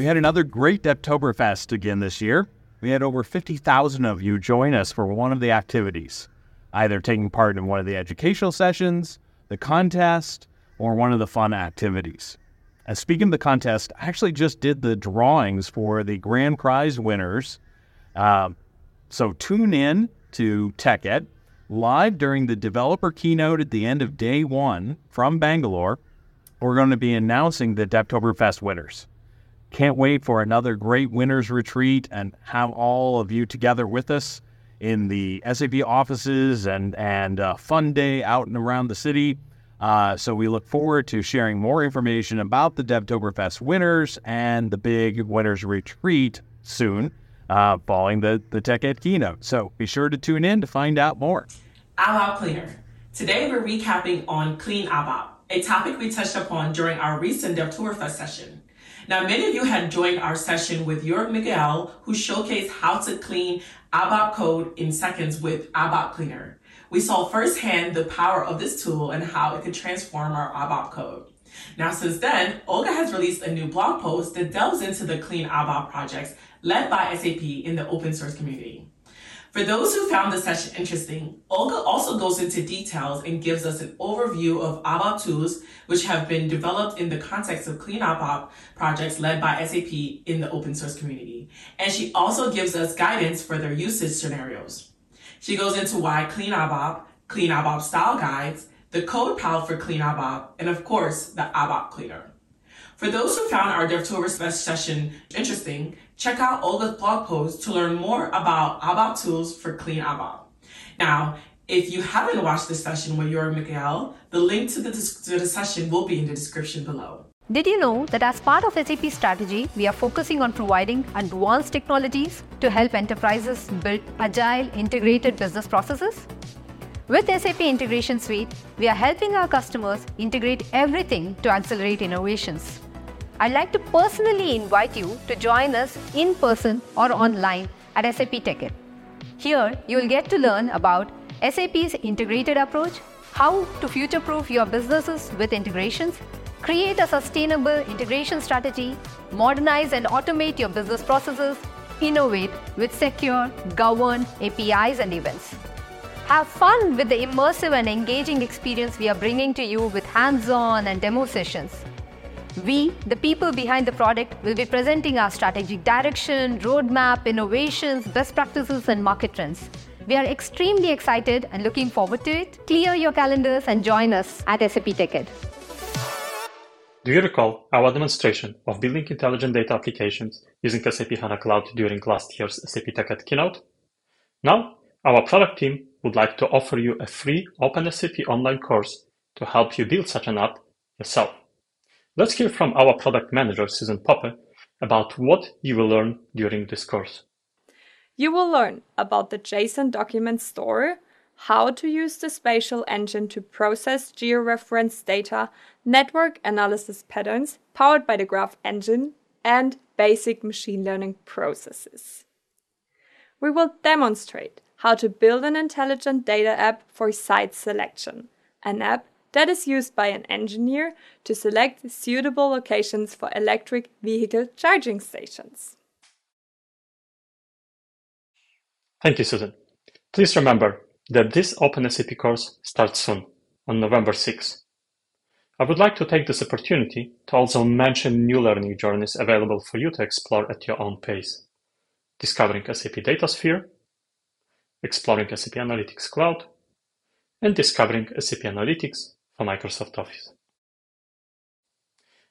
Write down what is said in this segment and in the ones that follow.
We had another great Devtoberfest again this year. We had over 50,000 of you join us for one of the activities, either taking part in one of the educational sessions, the contest, or one of the fun activities. And speaking of the contest, I actually just did the drawings for the grand prize winners. Uh, so tune in to TechEd live during the developer keynote at the end of day one from Bangalore. We're going to be announcing the Devtoberfest winners. Can't wait for another great winners retreat and have all of you together with us in the SAP offices and and uh, fun day out and around the city. Uh, so we look forward to sharing more information about the Devtoberfest winners and the big winners retreat soon, uh, following the the TechEd keynote. So be sure to tune in to find out more. ABAP Cleaner. Today we're recapping on Clean ABAP, a topic we touched upon during our recent Devtoberfest session. Now, many of you had joined our session with Jörg-Michael, who showcased how to clean ABAP code in seconds with ABAP Cleaner. We saw firsthand the power of this tool and how it could transform our ABAP code. Now, since then, Olga has released a new blog post that delves into the Clean ABAP projects led by SAP in the open source community. For those who found the session interesting, Olga also goes into details and gives us an overview of ABAP tools which have been developed in the context of Clean ABAP projects led by SAP in the open source community. And she also gives us guidance for their usage scenarios. She goes into why Clean ABAP, Clean ABAP style guides, the code pal for Clean ABAP, and of course, the ABAP cleaner. For those who found our Devtoberfest session interesting, check out Olga's blog post to learn more about ABAP tools for clean ABAP. Now, if you haven't watched this session with Jörg-Michael, the link to the, to the session will be in the description below. Did you know that as part of SAP strategy, we are focusing on providing advanced technologies to help enterprises build agile, integrated business processes? With SAP Integration Suite, we are helping our customers integrate everything to accelerate innovations. I'd like to personally invite you to join us in person or online at SAP TechEd. Here, you will get to learn about SAP's integrated approach, how to future proof your businesses with integrations, create a sustainable integration strategy, modernize and automate your business processes, innovate with secure, governed APIs and events. Have fun with the immersive and engaging experience we are bringing to you with hands on and demo sessions. We, the people behind the product, will be presenting our strategic direction, roadmap, innovations, best practices, and market trends. We are extremely excited and looking forward to it. Clear your calendars and join us at SAP TechEd. Do you recall our demonstration of building intelligent data applications using SAP HANA Cloud during last year's SAP TechEd keynote? Now, our product team would like to offer you a free OpenSAP online course to help you build such an app yourself. Let's hear from our product manager, Susan Poppe, about what you will learn during this course. You will learn about the JSON document store, how to use the spatial engine to process georeferenced data, network analysis patterns powered by the Graph engine, and basic machine learning processes. We will demonstrate how to build an intelligent data app for site selection, an app that is used by an engineer to select suitable locations for electric vehicle charging stations. Thank you, Susan. Please remember that this OpenSAP course starts soon, on November 6. I would like to take this opportunity to also mention new learning journeys available for you to explore at your own pace. Discovering SAP Datasphere, exploring SAP Analytics Cloud, and discovering SAP Analytics for Microsoft Office.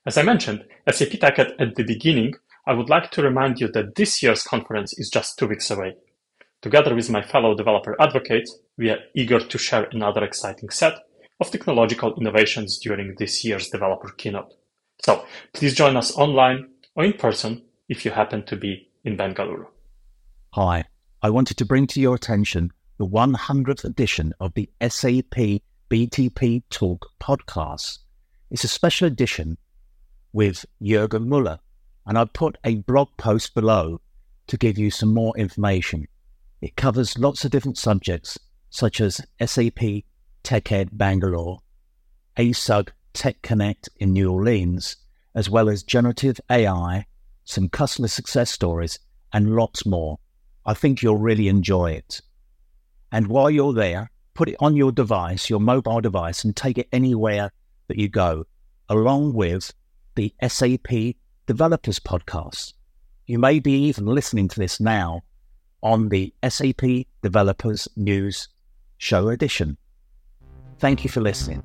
As I mentioned, SAP TechEd at the beginning, I would like to remind you that this year's conference is just two weeks away. Together with my fellow developer advocates, we are eager to share another exciting set of technological innovations during this year's developer keynote. So please join us online or in person if you happen to be in Bangalore. Hi, I wanted to bring to your attention the 100th edition of the SAP BTP Talk podcast. It's a special edition with Jürgen Müller, and I put a blog post below to give you some more information. It covers lots of different subjects, such as SAP TechEd Bangalore, ASUG Tech Connect in New Orleans, as well as generative AI, some customer success stories, and lots more. I think you'll really enjoy it. And while you're there, put it on your device, your mobile device, and take it anywhere that you go, along with the SAP Developers Podcast. You may be even listening to this now on the SAP Developers News Show Edition. Thank you for listening.